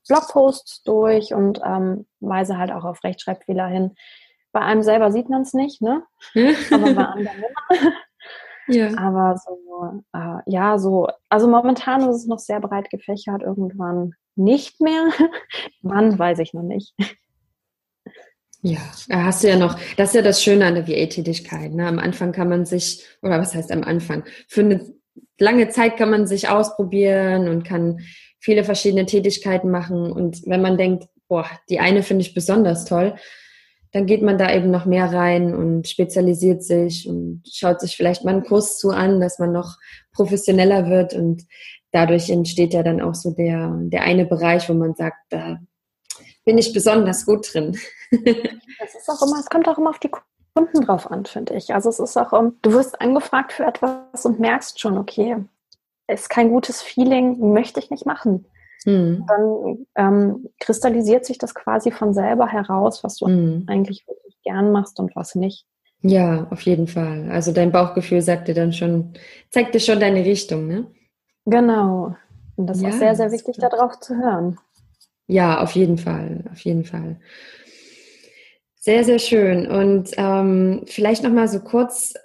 Blogposts durch und ähm, weise halt auch auf Rechtschreibfehler hin. Bei einem selber sieht man es nicht, ne? aber bei anderen <laughs> immer. Ja. Aber so, äh, ja, so, also momentan ist es noch sehr breit gefächert. Irgendwann nicht mehr. <laughs> Wann, weiß ich noch nicht. Ja, da hast du ja noch, das ist ja das Schöne an der VA-Tätigkeit. Ne? Am Anfang kann man sich, oder was heißt am Anfang? Für eine lange Zeit kann man sich ausprobieren und kann viele verschiedene Tätigkeiten machen. Und wenn man denkt, boah, die eine finde ich besonders toll, dann geht man da eben noch mehr rein und spezialisiert sich und schaut sich vielleicht mal einen Kurs zu an, dass man noch professioneller wird und dadurch entsteht ja dann auch so der, der eine Bereich, wo man sagt, da bin ich besonders gut drin. <laughs> Das ist auch immer, es kommt auch immer auf die Kunden drauf an, finde ich. Also es ist auch, du wirst angefragt für etwas und merkst schon, okay, ist kein gutes Feeling, möchte ich nicht machen. Mhm. Dann ähm, kristallisiert sich das quasi von selber heraus, was du mhm. eigentlich wirklich gern machst und was nicht. Ja, auf jeden Fall. Also dein Bauchgefühl sagt dir dann schon, zeigt dir schon deine Richtung, ne? Genau. Und das ja, ist sehr, sehr wichtig, darauf zu hören. Ja, auf jeden Fall, auf jeden Fall. Sehr, sehr schön. Und ähm, vielleicht noch mal so kurz,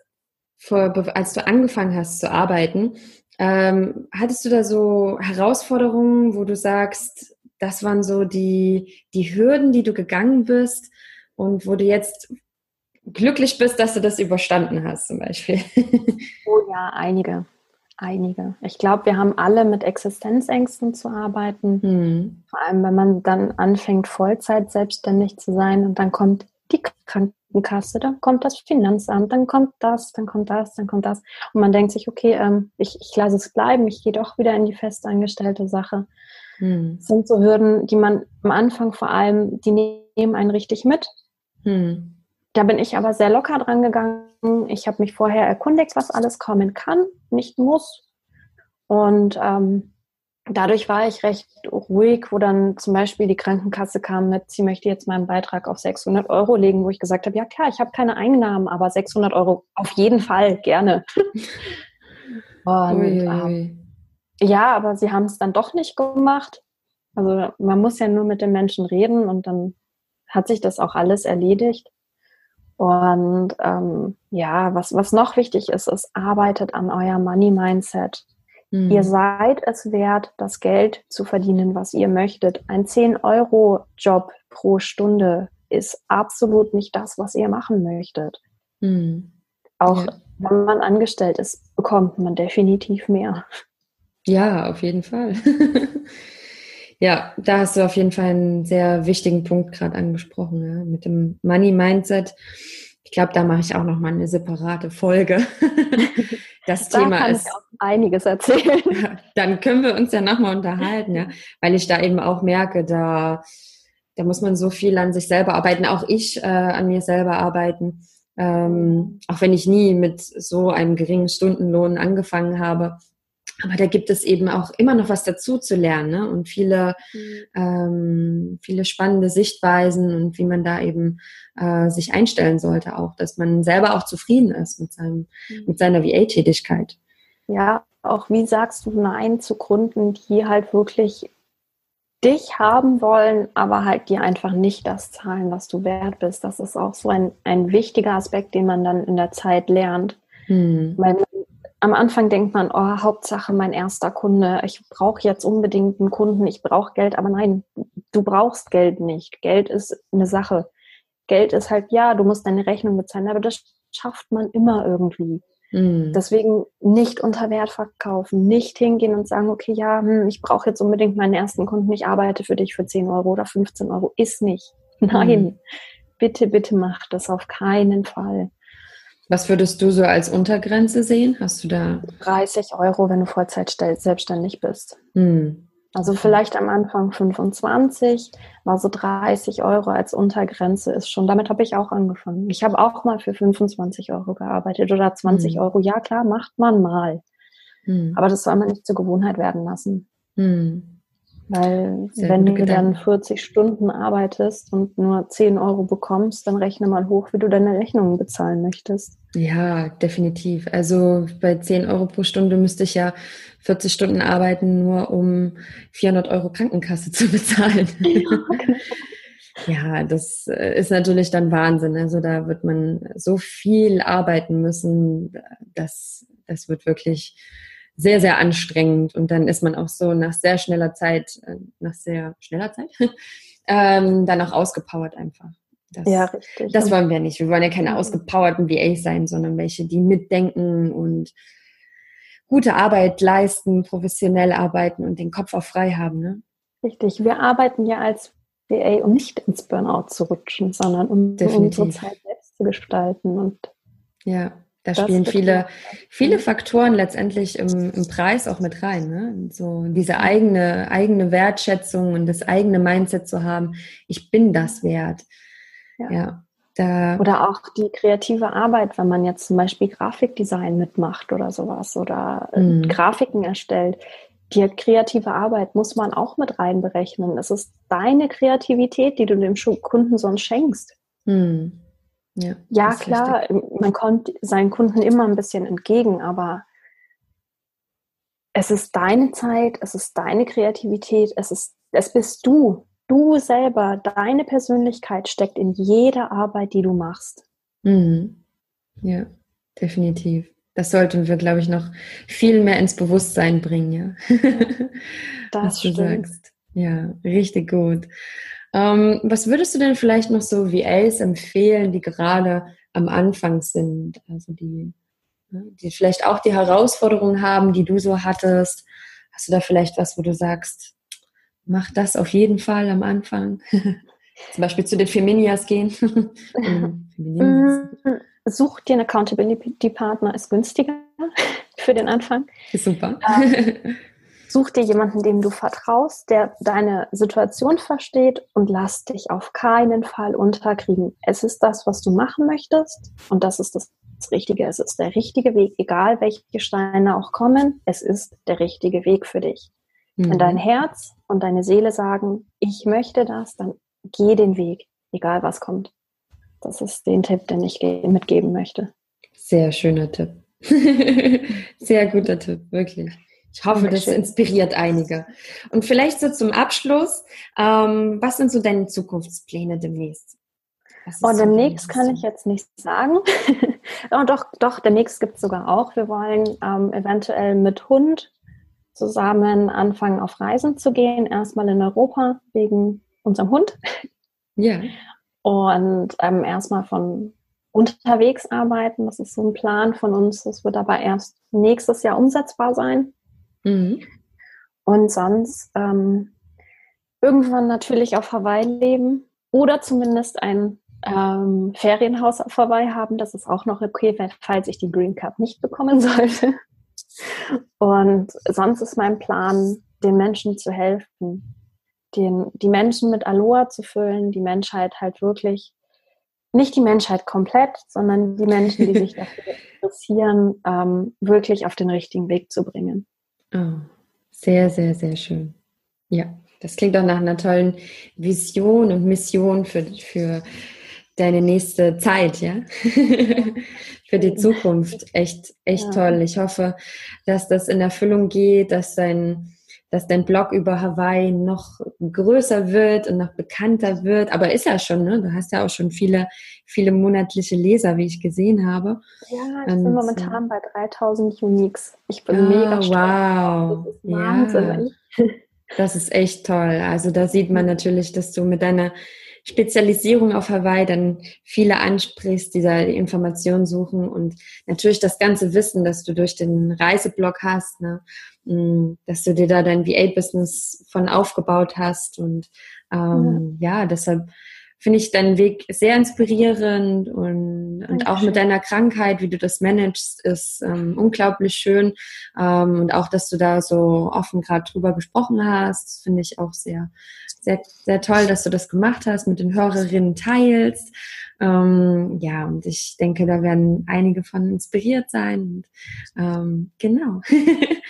vor, als du angefangen hast zu arbeiten, ähm, hattest du da so Herausforderungen, wo du sagst, das waren so die, die Hürden, die du gegangen bist und wo du jetzt glücklich bist, dass du das überstanden hast, zum Beispiel? Oh ja, einige einige. Ich glaube, wir haben alle mit Existenzängsten zu arbeiten. Mhm. Vor allem, wenn man dann anfängt, Vollzeit selbstständig zu sein und dann kommt die Krankenkasse, dann kommt das Finanzamt, dann kommt das, dann kommt das, dann kommt das. Und man denkt sich, okay, ähm, ich, ich lasse es bleiben, ich gehe doch wieder in die festangestellte Sache. Mhm. Das sind so Hürden, die man am Anfang vor allem, die nehmen einen richtig mit. Mhm. Da bin ich aber sehr locker dran gegangen. Ich habe mich vorher erkundigt, was alles kommen kann, nicht muss. Und ähm, dadurch war ich recht ruhig, wo dann zum Beispiel die Krankenkasse kam mit, sie möchte jetzt meinen Beitrag auf 600 Euro legen, wo ich gesagt habe, ja klar, ich habe keine Einnahmen, aber 600 Euro auf jeden Fall gerne. <laughs> Und ähm, ja, aber sie haben es dann doch nicht gemacht. Also man muss ja nur mit den Menschen reden und dann hat sich das auch alles erledigt. Und ähm, ja, was, was noch wichtig ist, ist, arbeitet an euer Money-Mindset. Mhm. Ihr seid es wert, das Geld zu verdienen, was ihr möchtet. Ein 10-Euro-Job pro Stunde ist absolut nicht das, was ihr machen möchtet. Mhm. Auch ja. wenn man angestellt ist, bekommt man definitiv mehr. Ja, auf jeden Fall. <laughs> Ja, da hast du auf jeden Fall einen sehr wichtigen Punkt gerade angesprochen, ja, mit dem Money Mindset. Ich glaube, da mache ich auch noch mal eine separate Folge. <laughs> Das da Thema kann ist ich auch einiges erzählen. <laughs> Dann können wir uns ja nochmal unterhalten, ja, weil ich da eben auch merke, da da muss man so viel an sich selber arbeiten, auch ich äh, an mir selber arbeiten. Ähm, auch wenn ich nie mit so einem geringen Stundenlohn angefangen habe, aber da gibt es eben auch immer noch was dazu zu lernen ne? und viele, mhm. ähm, viele spannende Sichtweisen und wie man da eben äh, sich einstellen sollte auch, dass man selber auch zufrieden ist mit, seinem, mhm. mit seiner VA-Tätigkeit. Ja, auch wie sagst du Nein zu Kunden, die halt wirklich dich haben wollen, aber halt dir einfach nicht das zahlen, was du wert bist. Das ist auch so ein, ein wichtiger Aspekt, den man dann in der Zeit lernt. Hm. Weil am Anfang denkt man, oh, Hauptsache mein erster Kunde, ich brauche jetzt unbedingt einen Kunden, ich brauche Geld, aber nein, du brauchst Geld nicht. Geld ist eine Sache. Geld ist halt, ja, du musst deine Rechnung bezahlen, aber das schafft man immer irgendwie. Mhm. Deswegen nicht unter Wert verkaufen, nicht hingehen und sagen, okay, ja, hm, ich brauche jetzt unbedingt meinen ersten Kunden, ich arbeite für dich für 10 Euro oder 15 Euro. Ist nicht. Nein, mhm. bitte, bitte mach das auf keinen Fall. Was würdest du so als Untergrenze sehen? Hast du da? 30 Euro, wenn du Vollzeit selbstständig bist. Hm. Also vielleicht am Anfang 25, war so 30 Euro als Untergrenze ist schon, damit habe ich auch angefangen. Ich habe auch mal für 25 Euro gearbeitet oder 20 hm. Euro. Ja, klar, macht man mal. Hm. Aber das soll man nicht zur Gewohnheit werden lassen. Hm. Weil Sehr wenn du dann 40 Stunden arbeitest und nur 10 Euro bekommst, dann rechne mal hoch, wie du deine Rechnungen bezahlen möchtest. Ja, definitiv. Also bei 10 Euro pro Stunde müsste ich ja 40 Stunden arbeiten, nur um 400 Euro Krankenkasse <laughs> zu bezahlen. Ja, das äh, ist natürlich dann Wahnsinn. Also da wird man so viel arbeiten müssen, das, das wird wirklich sehr, sehr anstrengend. Und dann ist man auch so nach sehr schneller Zeit, äh, nach sehr schneller Zeit, <laughs> ähm, dann auch ausgepowert einfach. Das, ja, richtig. Das wollen wir nicht. Wir wollen ja keine ausgepowerten VAs sein, sondern welche, die mitdenken und gute Arbeit leisten, professionell arbeiten und den Kopf auch frei haben. Ne? Richtig. Wir arbeiten ja als VA, um nicht ins Burnout zu rutschen, sondern um Definitiv. unsere Zeit selbst zu gestalten. Und ja. Da spielen viele, viele Faktoren letztendlich im, im Preis auch mit rein. Ne? So diese eigene, eigene Wertschätzung und das eigene Mindset zu haben, ich bin das wert. Ja. ja da oder auch die kreative Arbeit, wenn man jetzt zum Beispiel Grafikdesign mitmacht oder sowas oder äh, mhm. Grafiken erstellt. Die kreative Arbeit muss man auch mit reinberechnen. Es ist deine Kreativität, die du dem Kunden sonst schenkst. Mhm. Ja, ja klar, richtig. man kommt seinen Kunden immer ein bisschen entgegen, aber es ist deine Zeit, es ist deine Kreativität, es ist, es bist du. Du selber, deine Persönlichkeit steckt in jeder Arbeit, die du machst. Mhm. Ja, definitiv. Das sollten wir, glaube ich, noch viel mehr ins Bewusstsein bringen, ja. <laughs> Das Was du stimmt. sagst. Ja, richtig gut. Ähm, was würdest du denn vielleicht noch so VAs empfehlen, die gerade am Anfang sind? Also die, ne, die vielleicht auch die Herausforderungen haben, die du so hattest. Hast du da vielleicht was, wo du sagst, mach das auf jeden Fall am Anfang? <laughs> Zum Beispiel zu den Feminias gehen. <laughs> Mm, such dir einen Accountability-Partner, ist günstiger <laughs> für den Anfang. Super. Such dir jemanden, dem du vertraust, der deine Situation versteht und lass dich auf keinen Fall unterkriegen. Es ist das, was du machen möchtest und das ist das Richtige. Es ist der richtige Weg, egal welche Steine auch kommen. Es ist der richtige Weg für dich. Mhm. Wenn dein Herz und deine Seele sagen, ich möchte das, dann geh den Weg, egal was kommt. Das ist den Tipp, den ich mitgeben möchte. Sehr schöner Tipp. <laughs> Sehr guter Tipp, wirklich. Ich hoffe, das inspiriert einige. Und vielleicht so zum Abschluss, ähm, was sind so deine Zukunftspläne demnächst? Oh, demnächst kann ich jetzt nicht sagen. <laughs> oh, doch, doch, demnächst gibt es sogar auch. Wir wollen ähm, eventuell mit Hund zusammen anfangen, auf Reisen zu gehen. Erstmal in Europa wegen unserem Hund. Ja. Und ähm, erstmal von unterwegs arbeiten. Das ist so ein Plan von uns. Das wird aber erst nächstes Jahr umsetzbar sein. Mhm. Und sonst, ähm, irgendwann natürlich auf Hawaii leben oder zumindest ein ähm, Ferienhaus auf Hawaii haben. Das ist auch noch okay, falls ich die Green Card nicht bekommen <laughs> sollte. Und sonst ist mein Plan, den Menschen zu helfen, den, die Menschen mit Aloha zu füllen, die Menschheit halt wirklich, nicht die Menschheit komplett, sondern die Menschen, die sich <laughs> dafür interessieren, ähm, wirklich auf den richtigen Weg zu bringen. Oh, sehr, sehr, sehr schön. Ja, das klingt auch nach einer tollen Vision und Mission für, für deine nächste Zeit, ja? <laughs> für die Zukunft. Echt, echt ja. toll. Ich hoffe, dass das in Erfüllung geht, dass dein, dass dein Blog über Hawaii noch größer wird und noch bekannter wird. Aber ist ja schon, ne? Du hast ja auch schon viele, viele monatliche Leser, wie ich gesehen habe. Ja, ich und, bin momentan bei 3000 Uniques. Ich bin ah, mega stolz. Wow. Das ist Wahnsinn. Ja. Das ist echt toll. Also da sieht man natürlich, dass du mit deiner Spezialisierung auf Hawaii dann viele ansprichst, die da die Informationen suchen und natürlich das ganze Wissen, das du durch den Reiseblog hast, ne? Mm, dass du dir da dein VA-Business von aufgebaut hast und ähm, ja. ja, deshalb finde ich deinen Weg sehr inspirierend und, und auch mit deiner Krankheit, wie du das managst, ist ähm, unglaublich schön. Ähm, und auch, dass du da so offen gerade drüber gesprochen hast, finde ich auch sehr, sehr, sehr toll, dass du das gemacht hast, mit den Hörerinnen teilst. Ähm, ja, und ich denke, da werden einige von inspiriert sein. Und, ähm, genau. <laughs>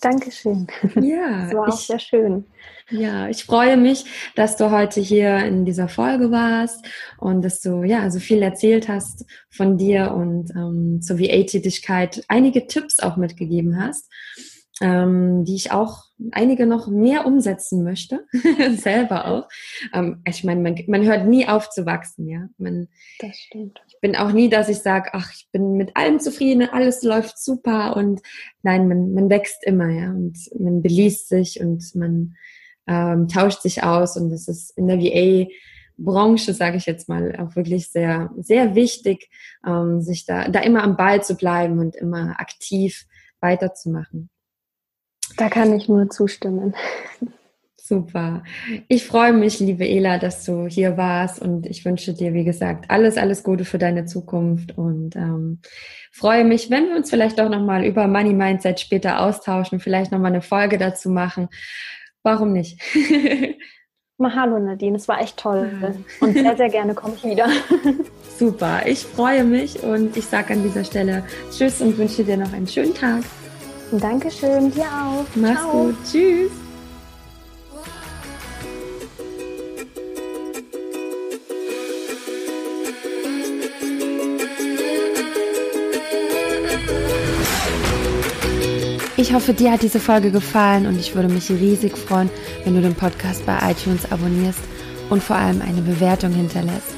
Dankeschön. Ja. <laughs> Das war auch ich, sehr schön. Ja, ich freue mich, dass du heute hier in dieser Folge warst und dass du ja so viel erzählt hast von dir und ähm, zur VA-Tätigkeit einige Tipps auch mitgegeben hast ähm, die ich auch einige noch mehr umsetzen möchte, <laughs> selber auch. Ähm, ich meine, man, man hört nie auf zu wachsen, ja. Man, das stimmt. Ich bin auch nie, dass ich sage, ach, ich bin mit allem zufrieden, alles läuft super und nein, man, man wächst immer, ja, und man beliest sich und man ähm, tauscht sich aus und das ist in der VA Branche, sage ich jetzt mal, auch wirklich sehr, sehr wichtig, ähm, sich da, da immer am Ball zu bleiben und immer aktiv weiterzumachen. Da kann ich nur zustimmen. Super. Ich freue mich, liebe Ela, dass du hier warst und ich wünsche dir, wie gesagt, alles, alles Gute für deine Zukunft und ähm, freue mich, wenn wir uns vielleicht auch nochmal über Money Mindset später austauschen, vielleicht nochmal eine Folge dazu machen. Warum nicht? <laughs> Mahalo Nadine, es war echt toll und sehr, sehr gerne komme ich wieder. <laughs> Super, ich freue mich und ich sage an dieser Stelle Tschüss und wünsche dir noch einen schönen Tag. Dankeschön, dir auch. Mach's Ciao. gut. Tschüss. Ich hoffe, dir hat diese Folge gefallen und ich würde mich riesig freuen, wenn du den Podcast bei iTunes abonnierst und vor allem eine Bewertung hinterlässt.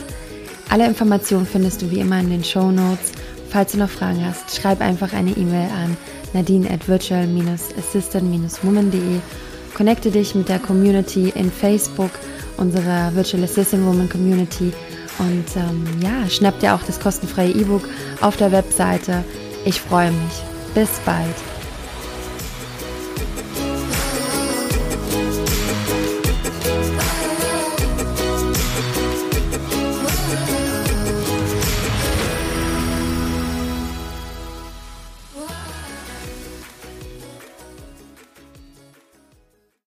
Alle Informationen findest du wie immer in den Show Notes. Falls du noch Fragen hast, schreib einfach eine E-Mail an nadine at virtual-assistant-woman.de. Connecte dich mit der Community in Facebook, unserer Virtual Assistant Woman Community. Und ähm, ja, schnapp dir auch das kostenfreie E-Book auf der Webseite. Ich freue mich. Bis bald.